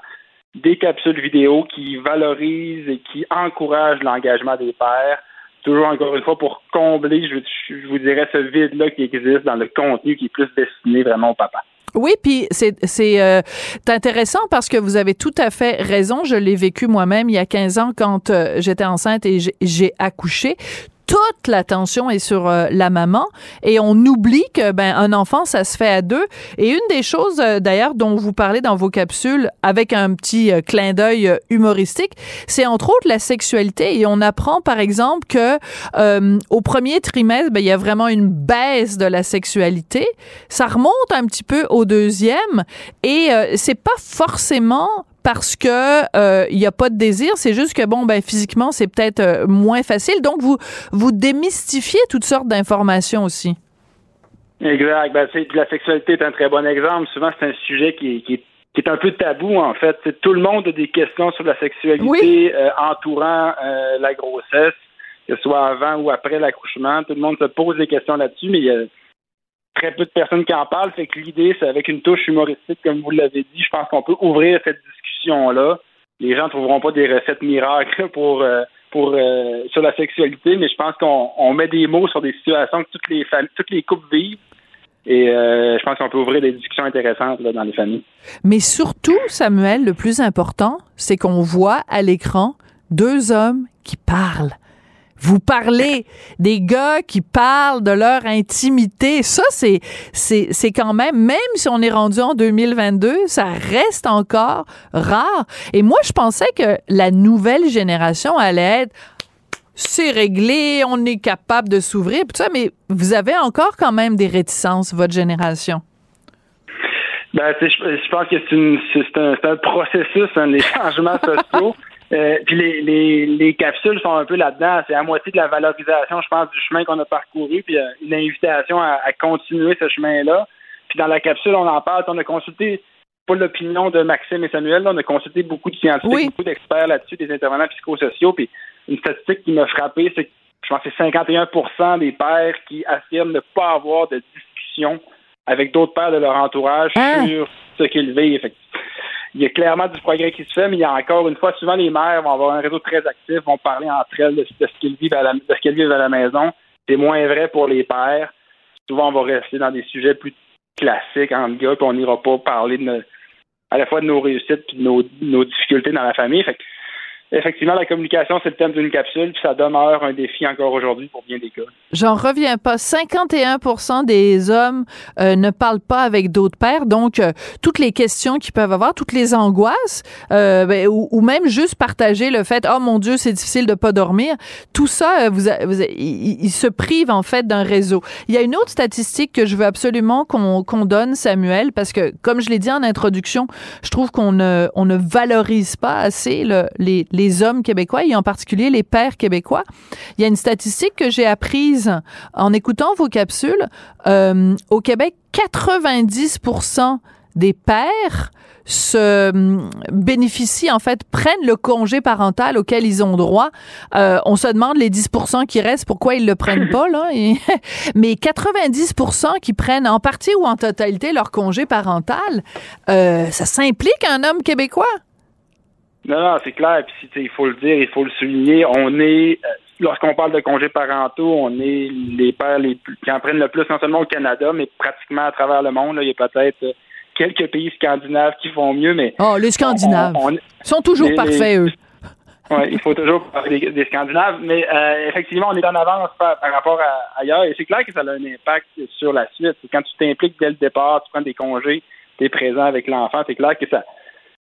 des capsules vidéo qui valorisent et qui encouragent l'engagement des pères. Toujours encore une fois pour combler, je, vous dirais, ce vide-là qui existe dans le contenu qui est plus destiné vraiment au papa. Oui, puis c'est c'est euh, intéressant parce que vous avez tout à fait raison. Je l'ai vécu moi-même il y a 15 ans quand euh, j'étais enceinte et j'ai accouché toute l'attention est sur euh, la maman et on oublie que ben un enfant ça se fait à deux. Et une des choses euh, d'ailleurs dont vous parlez dans vos capsules avec un petit euh, clin d'œil humoristique c'est entre autres la sexualité. Et on apprend par exemple que au premier trimestre ben, il y a vraiment une baisse de la sexualité. Ça remonte un petit peu au deuxième et c'est pas forcément parce que il euh, n'y a pas de désir, c'est juste que bon ben physiquement c'est peut-être euh, moins facile. Donc vous vous démystifiez toutes sortes d'informations aussi. Exact. Ben, la sexualité est un très bon exemple. Souvent c'est un sujet qui, qui, est un peu tabou en fait. tout le monde a des questions sur la sexualité euh, entourant la grossesse, que ce soit avant ou après l'accouchement. Tout le monde se pose des questions là-dessus, mais il y a très peu de personnes qui en parlent. Fait que l'idée, c'est avec une touche humoristique, comme vous l'avez dit, je pense qu'on peut ouvrir cette discussion-là. Les gens ne trouveront pas des recettes miracles pour, euh, pour euh, sur la sexualité, mais je pense qu'on met des mots sur des situations que toutes les toutes les couples vivent. Et euh, je pense qu'on peut ouvrir des discussions intéressantes dans les familles. Mais surtout, Samuel, le plus important, c'est qu'on voit à l'écran deux hommes qui parlent vous parlez des gars qui parlent de leur intimité. Ça, c'est, c'est, c'est quand même, même si on est rendu en 2022, ça reste encore rare. Et moi, je pensais que la nouvelle génération allait être c'est réglé, on est capable de s'ouvrir, tout ça, mais vous avez encore quand même des réticences, votre génération. Ben, je, pense que c'est, un, un, processus, hein, les changements sociaux. Euh, puis les, les, les, capsules sont un peu là-dedans. C'est à moitié de la valorisation, je pense, du chemin qu'on a parcouru, puis euh, une invitation à, continuer ce chemin-là. Puis dans la capsule, on en parle. On a consulté pas l'opinion de Maxime et Samuel, on a consulté beaucoup de scientifiques, beaucoup d'experts là-dessus, des intervenants psychosociaux. Puis une statistique qui m'a frappé, c'est que je pense que c'est 51% des pères qui affirment ne pas avoir de discussion avec d'autres pères de leur entourage hein? sur ce qu'ils vivent il y a clairement du progrès qui se fait, mais il y a encore une fois, souvent les mères vont avoir un réseau très actif, vont parler entre elles de, ce qu'ils vivent à la, de ce qu'elles vivent à la maison. C'est moins vrai pour les pères. Souvent, on va rester dans des sujets plus classiques en gars, puis on n'ira pas parler de à la fois de nos réussites et de nos, nos difficultés dans la famille. Fait effectivement, la communication, c'est le thème d'une capsule, puis ça demeure un défi encore aujourd'hui pour bien des cas. J'en reviens pas. 51 des hommes euh, ne parlent pas avec d'autres pères, donc euh, toutes les questions qu'ils peuvent avoir, toutes les angoisses, euh, ben, ou, même juste partager le fait, oh mon Dieu, c'est difficile de pas dormir. Tout ça, vous, vous ils, se privent en fait d'un réseau. Il y a une autre statistique que je veux absolument qu'on donne, Samuel, parce que comme je l'ai dit en introduction, je trouve qu'on ne, on ne valorise pas assez le, les hommes québécois et en particulier les pères québécois. Il y a une statistique que j'ai apprise en écoutant vos capsules. Euh, au Québec, 90% des pères se hum, bénéficient, en fait, prennent le congé parental auquel ils ont droit. Euh, on se demande les 10 qui restent, pourquoi ils le prennent pas, là. mais 90% qui prennent en partie ou en totalité leur congé parental, euh, ça s'implique un homme québécois? Non, non, c'est clair. Puis, il faut le dire, il faut le souligner. On est, euh, lorsqu'on parle de congés parentaux, on est les pères les plus, qui en prennent le plus, non seulement au Canada, mais pratiquement à travers le monde. Il y a peut-être euh, quelques pays scandinaves qui font mieux, mais. Oh, les Scandinaves. Ils sont toujours parfaits, eux. Oui, il faut toujours parler des, Scandinaves, mais euh, effectivement, on est en avance par, rapport à ailleurs, et c'est clair que ça a un impact sur la suite. Quand tu t'impliques dès le départ, tu prends des congés, tu es présent avec l'enfant, c'est clair que ça,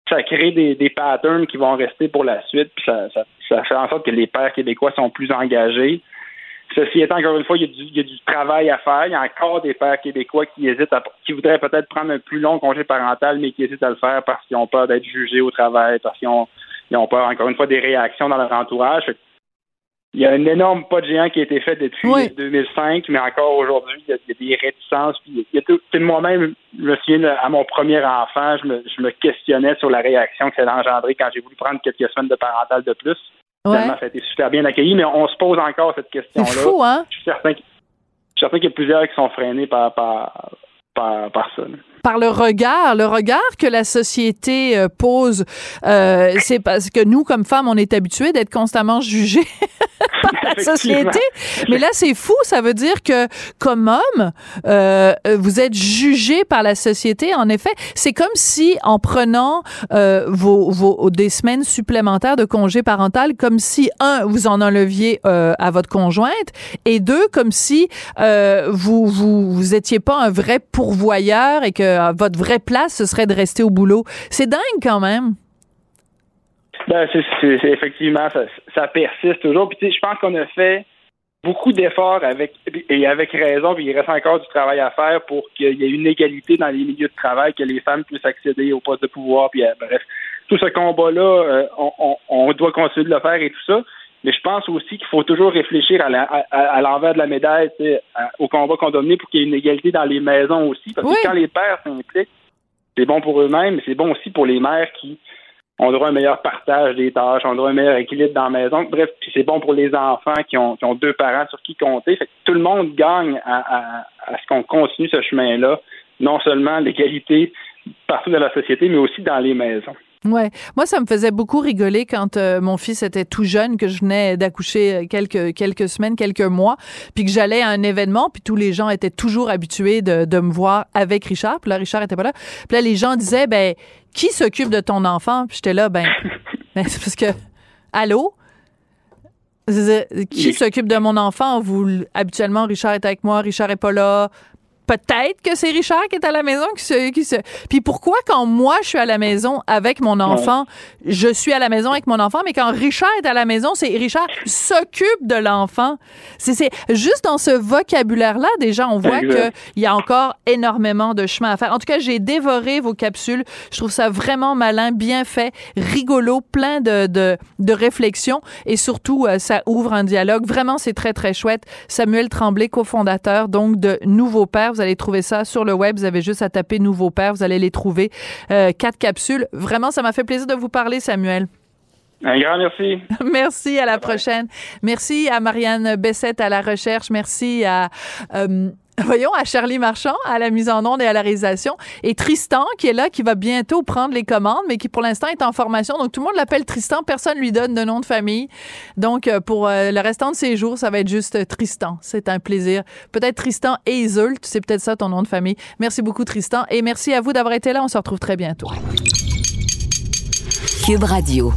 ça crée des, patterns qui vont rester pour la suite, puis ça, ça, fait en sorte que les pères québécois sont plus engagés. Ceci étant, encore une fois, il y, a du, travail à faire. Il y a encore des pères québécois qui hésitent, à, qui voudraient peut-être prendre un plus long congé parental, mais qui hésitent à le faire parce qu'ils ont peur d'être jugés au travail, parce qu'ils ont, ils ont peur, encore une fois, des réactions dans leur entourage. Il y a un énorme pas de géant qui a été fait depuis 2005, mais encore aujourd'hui, il, y a des réticences. Puis il y a tout, moi-même, je me souviens, à mon premier enfant, je me, je me questionnais sur la réaction que ça a engendré quand j'ai voulu prendre quelques semaines de parental de plus. Ouais. ça a été super bien accueilli, mais on se pose encore cette question-là. C'est fou, hein? Je suis certain, qu'il y a plusieurs qui sont freinés par, par, par, par ça par le regard, le regard que la société euh, pose. Euh, c'est parce que nous, comme femmes, on est habitués d'être constamment jugés par la société. Mais là, c'est fou. Ça veut dire que, comme homme, euh, vous êtes jugé par la société. En effet, c'est comme si, en prenant vos, vos, des semaines supplémentaires de congé parental, comme si, un, vous en enleviez à votre conjointe, et deux, comme si vous, vous, vous étiez pas un vrai pourvoyeur et que euh, votre vraie place, ce serait de rester au boulot. C'est dingue quand même. Ben, c'est, effectivement, ça, persiste toujours. Puis, je pense qu'on a fait beaucoup d'efforts avec et avec raison, puis il reste encore du travail à faire pour qu'il y ait une égalité dans les milieux de travail, que les femmes puissent accéder au poste de pouvoir, puis euh, bref, tout ce combat-là, euh, on, doit continuer de le faire et tout ça. Mais je pense aussi qu'il faut toujours réfléchir à, l'envers de la médaille, au combat qu'on doit mener pour qu'il y ait une égalité dans les maisons aussi. Parce que quand les pères s'impliquent, c'est bon pour eux-mêmes, mais c'est bon aussi pour les mères qui ont droit à un meilleur partage des tâches, ont droit à un meilleur équilibre dans la maison. Bref, c'est bon pour les enfants qui ont, deux parents sur qui compter. tout le monde gagne à, à ce qu'on continue ce chemin-là, non seulement l'égalité partout dans la société, mais aussi dans les maisons. Ouais, moi ça me faisait beaucoup rigoler quand euh, mon fils était tout jeune, que je venais d'accoucher euh, quelques quelques semaines, quelques mois, puis que j'allais à un événement, puis tous les gens étaient toujours habitués de, de me voir avec Richard. Puis là Richard était pas là. Puis là les gens disaient ben qui s'occupe de ton enfant Puis j'étais là ben, ben c'est parce que allô qui s'occupe de mon enfant? Vous, habituellement, Richard est avec moi, Richard est pas là peut-être que c'est Richard qui est à la maison qui se, qui se... Puis pourquoi quand moi je suis à la maison avec mon enfant, je suis à la maison avec mon enfant, mais quand Richard est à la maison, c'est Richard s'occupe de l'enfant. C'est juste dans ce vocabulaire-là, déjà, on voit qu'il y a encore énormément de chemin à faire. En tout cas, j'ai dévoré vos capsules. Je trouve ça vraiment malin, bien fait, rigolo, plein de, de, de réflexions et surtout, euh, ça ouvre un dialogue. Vraiment, c'est très, très chouette. Samuel Tremblay, cofondateur donc de Nouveau Père. Vous allez trouver ça sur le web. Vous avez juste à taper Nouveau Père. Vous allez les trouver. Euh, quatre capsules. Vraiment, ça m'a fait plaisir de vous parler, Samuel. Un grand merci. merci, à la prochaine. Merci à Marianne Bessette à la recherche. Merci à euh, voyons, à Charlie Marchand, à la mise en onde et à la réalisation, et Tristan, qui est là, qui va bientôt prendre les commandes, mais qui pour l'instant est en formation. Donc, tout le monde l'appelle Tristan, personne lui donne de nom de famille. Donc, euh, pour euh, le restant de ses jours, ça va être juste Tristan. C'est un plaisir. Peut-être Tristan Iseult, c'est peut-être ça ton nom de famille. Merci beaucoup, Tristan, et merci à vous d'avoir été là. On se retrouve très bientôt. Cube Radio.